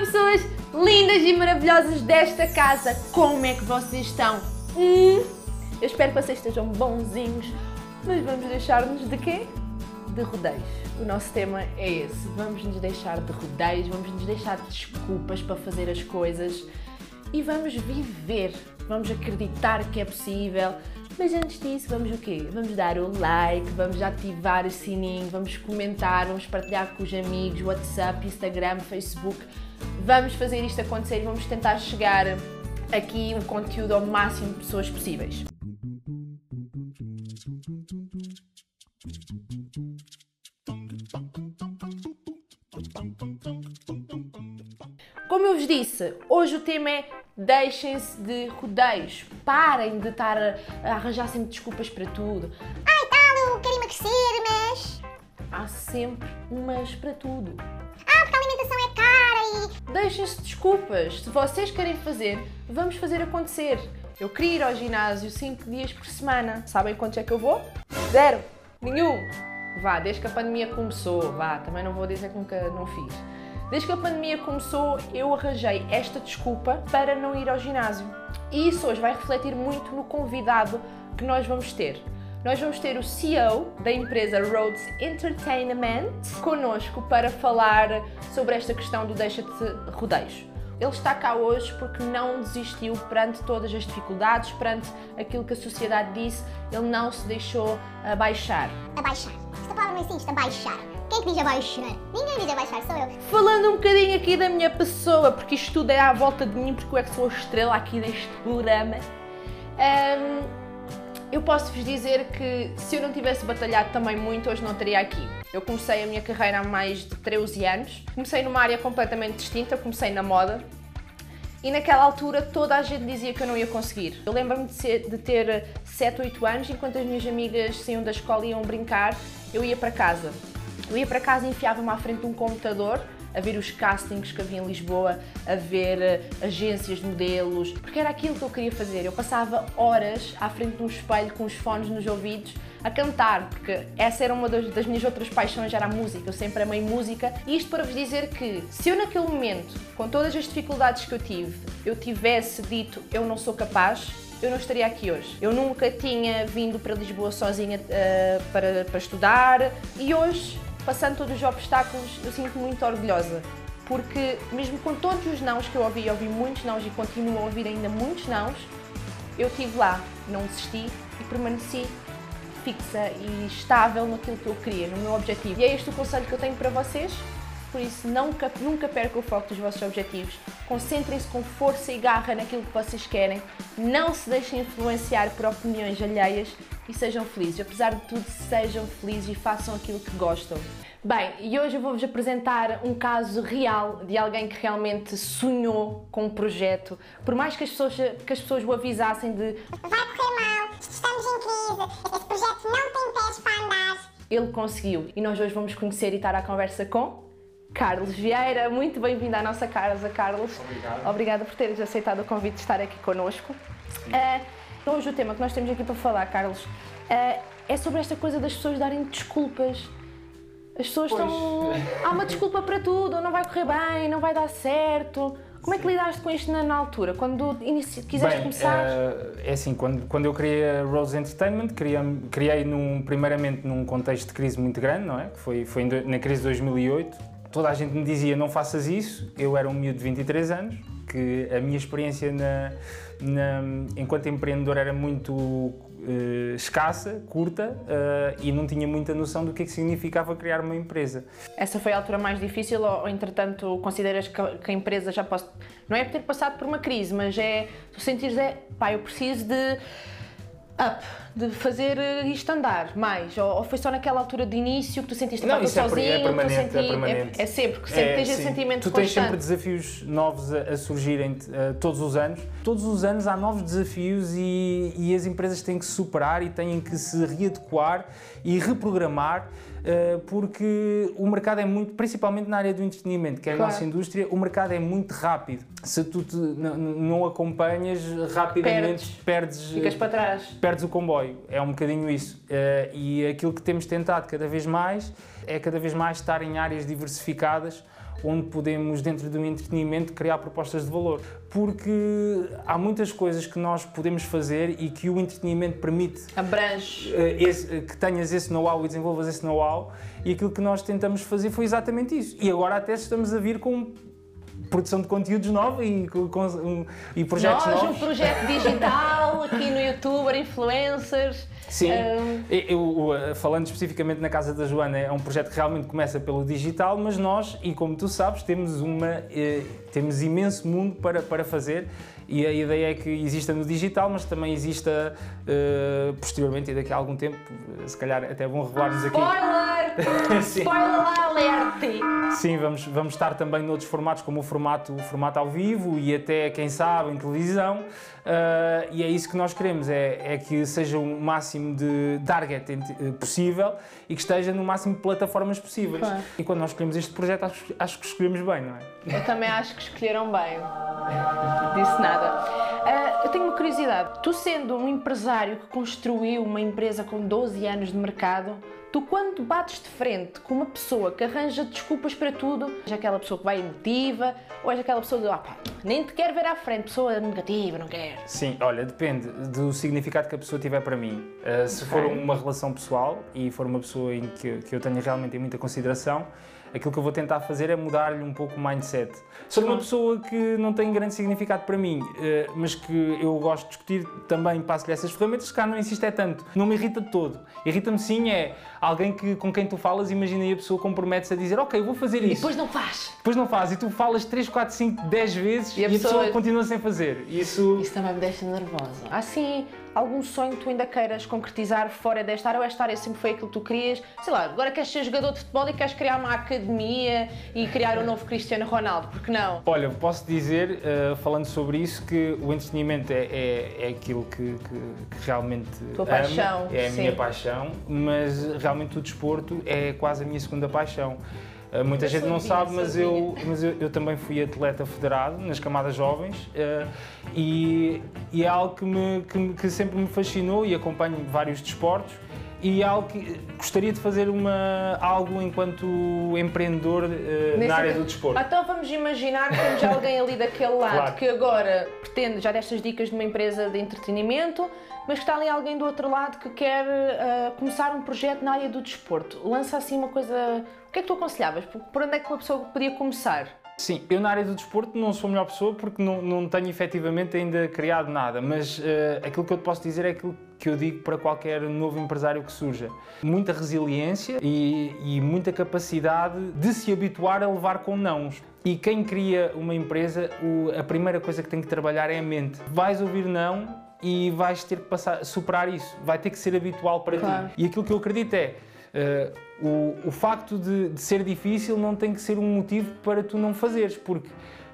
Pessoas lindas e maravilhosas desta casa! Como é que vocês estão? Hum, eu espero que vocês estejam bonzinhos, mas vamos deixar-nos de quê? De rodeios. O nosso tema é esse. Vamos nos deixar de rodeios, vamos nos deixar de desculpas para fazer as coisas e vamos viver. Vamos acreditar que é possível. Mas antes disso, vamos o quê? Vamos dar o like, vamos ativar o sininho, vamos comentar, vamos partilhar com os amigos, WhatsApp, Instagram, Facebook. Vamos fazer isto acontecer e vamos tentar chegar aqui um conteúdo ao máximo de pessoas possíveis. Como eu vos disse, hoje o tema é deixem-se de rodeios, parem de estar a, a arranjar sempre desculpas para tudo. Ai tal, eu quero emagrecer, mas. Há sempre um mas para tudo. Ah, porque a alimentação é cara e. Deixem-se de desculpas. Se vocês querem fazer, vamos fazer acontecer. Eu queria ir ao ginásio 5 dias por semana. Sabem quantos é que eu vou? Zero. Nenhum. Vá, desde que a pandemia começou, vá, também não vou dizer que nunca não fiz. Desde que a pandemia começou, eu arranjei esta desculpa para não ir ao ginásio. E isso hoje vai refletir muito no convidado que nós vamos ter. Nós vamos ter o CEO da empresa Rhodes Entertainment connosco para falar sobre esta questão do deixa-te rodeios. Ele está cá hoje porque não desistiu perante todas as dificuldades, perante aquilo que a sociedade disse, ele não se deixou abaixar. Abaixar. Esta palavra não existe, abaixar. Quem é que diz abaixar? Ninguém diz abaixar, sou eu. Falando um bocadinho aqui da minha pessoa, porque isto tudo é à volta de mim, porque eu é que sou a estrela aqui deste programa. Hum, eu posso vos dizer que se eu não tivesse batalhado também muito, hoje não estaria aqui. Eu comecei a minha carreira há mais de 13 anos. Comecei numa área completamente distinta, comecei na moda. E naquela altura toda a gente dizia que eu não ia conseguir. Eu lembro-me de, de ter 7, 8 anos, enquanto as minhas amigas saíam da escola e iam brincar, eu ia para casa. Eu ia para casa e enfiava-me à frente de um computador a ver os castings que havia em Lisboa, a ver eh, agências de modelos, porque era aquilo que eu queria fazer. Eu passava horas à frente de um espelho com os fones nos ouvidos a cantar, porque essa era uma das, minhas outras paixões, era a música. Eu sempre amei música. E isto para vos dizer que se eu naquele momento, com todas as dificuldades que eu tive, eu tivesse dito eu não sou capaz, eu não estaria aqui hoje. Eu nunca tinha vindo para Lisboa sozinha eh, para, para estudar e hoje, passando todos os obstáculos, eu sinto-me muito orgulhosa. Porque mesmo com todos os nãos que eu ouvi, ouvi muitos nãos e continuo a ouvir ainda muitos nãos, eu estive lá, não desisti e permaneci fixa e estável naquilo que eu queria, no meu objetivo. E é este o conselho que eu tenho para vocês. Por isso, nunca, nunca percam o foco dos vossos objetivos. Concentrem-se com força e garra naquilo que vocês querem. Não se deixem influenciar por opiniões alheias e sejam felizes. Apesar de tudo, sejam felizes e façam aquilo que gostam. Bem, e hoje eu vou-vos apresentar um caso real de alguém que realmente sonhou com um projeto. Por mais que as pessoas, que as pessoas o avisassem de Vai correr mal, estamos em crise, esse projeto não tem pés para andar. ele conseguiu. E nós hoje vamos conhecer e estar à conversa com Carlos Vieira. Muito bem-vindo à nossa casa, Carlos. Obrigado. Obrigada por teres aceitado o convite de estar aqui connosco. Eh, hoje o tema que nós temos aqui para falar, Carlos, eh, é sobre esta coisa das pessoas darem desculpas. As pessoas Pois. estão. Há uma desculpa para tudo, não vai correr bem, não vai dar certo. Como é que lidaste com isto na, na altura? Quando inici... quiseste Bem, começar? eh, é assim, quando, quando eu criei a Rose Entertainment, criei, criei num, primeiramente num contexto de crise muito grande, não é? Que foi, foi na crise de 2008. Toda a gente me dizia, não faças isso. Eu era um miúdo de 23 anos, que a minha experiência na, na- enquanto empreendedor era muito eh, escassa, curta, eh, e não tinha muita noção do que é que significava criar uma empresa. Essa foi a altura mais difícil ou, ou, entretanto, consideras que, a- que a empresa já pode... Não é ter passado por uma crise, mas é... Tu sentires, é, pá, eu preciso de... Up, de fazer eh, isto andar mais? Ou, ou foi só naquela altura de início que tu sentiste, Não, pá, isso é é sozinho, permanente, é senti- permanente. É, sempre, que sempre tens esse sim. sentimento Tu tens sempre constante. desafios novos a, a surgirem eh, todos os anos. Todos os anos há novos desafios e, e as empresas têm que superar e têm que se readequar e reprogramar porque o mercado é muito, principalmente na área do entretenimento, que é a Claro. nossa indústria, o mercado é muito rápido. Se tu te- não acompanhas, rapidamente perdes, Ficas para trás. perdes o comboio. É um bocadinho isso. Eh, e aquilo que temos tentado cada vez mais é cada vez mais estar em áreas diversificadas onde podemos, dentro do entretenimento, criar propostas de valor. Porque há muitas coisas que nós podemos fazer e que o entretenimento permite Abrange. eh, esse- que tenhas esse know-how e desenvolvas esse know-how e aquilo que nós tentamos fazer foi exatamente isso. E agora até estamos a vir com produção de conteúdos novos e, com, um- e projetos Nós, um novos. projeto digital aqui no youtuber, influencers. Sim, eu, eu, falando especificamente na Casa da Joana, é um projeto que realmente começa pelo digital, mas nós, e como tu sabes, temos, uma, eh, temos imenso mundo para, para fazer e a ideia é que exista no digital, mas também exista eh, posteriormente e daqui a algum tempo, eh, se calhar até vão revelar-nos aqui. Spoiler! Spoiler alert! Sim, vamos, vamos estar também noutros formatos, como o formato, o formato ao vivo e até, quem sabe, em televisão. Ah, e é isso que nós queremos, é, é que seja o máximo de target ent- possível e que esteja no máximo de plataformas possíveis. Claro. E quando nós escolhemos este projeto, acho, acho que escolhemos bem, não é? Eu também acho que escolheram bem. Disse nada. Ah, eu tenho uma curiosidade. Tu, sendo um empresário que construiu uma empresa com 12 anos de mercado, tu, quando bates de frente com uma pessoa que arranja desculpas para tudo, és aquela pessoa que vai emotiva ou és aquela pessoa que, ah, pá, nem te quer ver à frente, pessoa negativa, não quer. Sim, olha, depende do significado que a pessoa tiver para mim. Uh, se for uma relação pessoal e for uma pessoa em que, que eu tenha realmente muita consideração, aquilo que eu vou tentar fazer é mudar-lhe um pouco o mindset. Se for uma pessoa que não tem grande significado para mim, uh, mas que eu gosto de discutir, também passo-lhe essas ferramentas, se cá não insiste é tanto. Não me irrita de todo. Irrita-me sim é alguém que, com quem tu falas, imagina aí a pessoa compromete-se a dizer ok, vou fazer E isso. depois não faz. Depois não faz e tu falas 3, 4, 5, 10 vezes E e a a, pessoa... pessoa- continua sem fazer. Isso... Isso também me deixa nervosa. Há sim algum sonho que tu ainda queiras concretizar fora desta área ou esta área sempre foi aquilo que tu querias? Sei lá, agora queres ser jogador de futebol e queres criar uma academia e criar um novo Cristiano Ronaldo, porque não? Olha, posso dizer, eh, falando sobre isso, que o entretenimento é, é, é aquilo que, que- que realmente Tua amo, paixão, é a sim. minha paixão, mas realmente o desporto é quase a minha segunda paixão. Eh, muita Eu gente não sabe, mas, eu, mas eu, eu também fui atleta federado nas camadas jovens eh, e, e é algo que, me, que, que sempre me fascinou e acompanho vários desportos e algo que gostaria de fazer uma, algo enquanto empreendedor Nesse na área do desporto. Então vamos imaginar que temos alguém ali daquele lado Claro. que agora pretende, já destas dicas de uma empresa de entretenimento, mas que está ali alguém do outro lado que quer ah, começar um projeto na área do desporto. Lança assim uma coisa. O que é que tu aconselhavas? Por, por onde é que uma pessoa podia começar? Sim, eu na área do desporto não sou a melhor pessoa porque não, não tenho efetivamente ainda criado nada, mas eh, aquilo que eu te posso dizer é aquilo que eu digo para qualquer novo empresário que surja. Muita resiliência e, e muita capacidade de se habituar a levar com nãos. E quem cria uma empresa, o- a primeira coisa que tem que trabalhar é a mente. Vais ouvir não e vais ter que passar, superar isso. Vai ter que ser habitual para Claro. ti. E aquilo que eu acredito é, eh, o, o facto de, de ser difícil não tem que ser um motivo para tu não fazeres, porque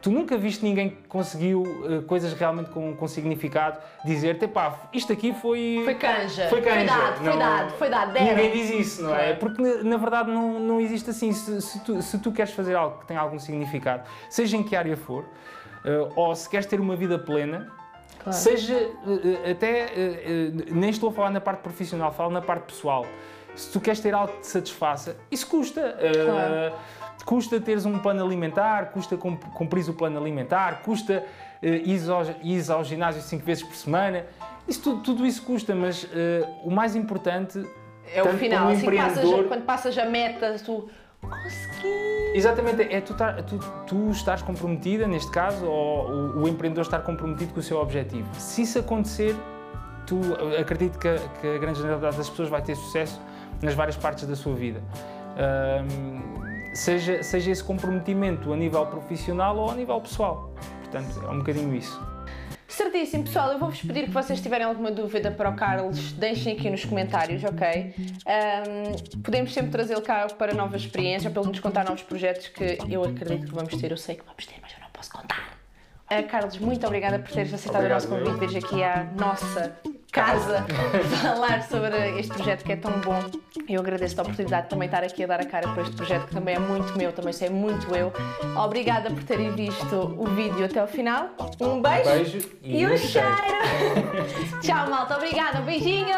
tu nunca viste ninguém que conseguiu eh, coisas realmente com, com significado dizer-te, pá, isto aqui foi... Foi canja. Foi canja. Foi dado, foi Não- dado, foi dado. Ninguém diz isso, não é? Porque na, na verdade não, não existe assim. Se, se tu, se tu queres fazer algo que tem algum significado, seja em que área for, eh, ou se queres ter uma vida plena, Claro. seja até. nem estou a falar na parte profissional, falo na parte pessoal. Se tu queres ter algo que te satisfaça, isso custa. Claro. Custa teres um plano alimentar, custa cum- cumprires o plano alimentar, custa eh, ires, ao, ginásio cinco vezes por semana. Isso, tudo, tudo isso custa, mas eh, o mais importante É o final, assim que passas, empreendedor- quando passas a meta, tu consegui. Exatamente, é tu, tar- tu, tu estás comprometida, neste caso, ou o, o empreendedor estar comprometido com o seu objetivo. Se isso acontecer, tu acredito que, que a grande generalidade das pessoas vai ter sucesso nas várias partes da sua vida. Seja, seja esse comprometimento a nível profissional ou a nível pessoal. Portanto, é um bocadinho isso. Certíssimo, pessoal. Eu vou-vos pedir que vocês tiverem alguma dúvida para o Carlos, deixem aqui nos comentários, ok? Ahm, podemos sempre trazê-lo cá para novas experiências, ou pelo menos contar novos projetos que eu acredito que vamos ter. Eu sei que vamos ter, mas eu não posso contar. Ah, Carlos, muito obrigada por teres aceitado Obrigado, o nosso convite, vires aqui à nossa casa falar sobre este projeto que é tão bom. Eu agradeço a oportunidade de também estar aqui a dar a cara para este projeto que também é muito meu, também sei muito eu. Obrigada por terem visto o vídeo até ao final. Um beijo, Beijo e, um cheiro. Tchau, malta. Obrigada. Um beijinho.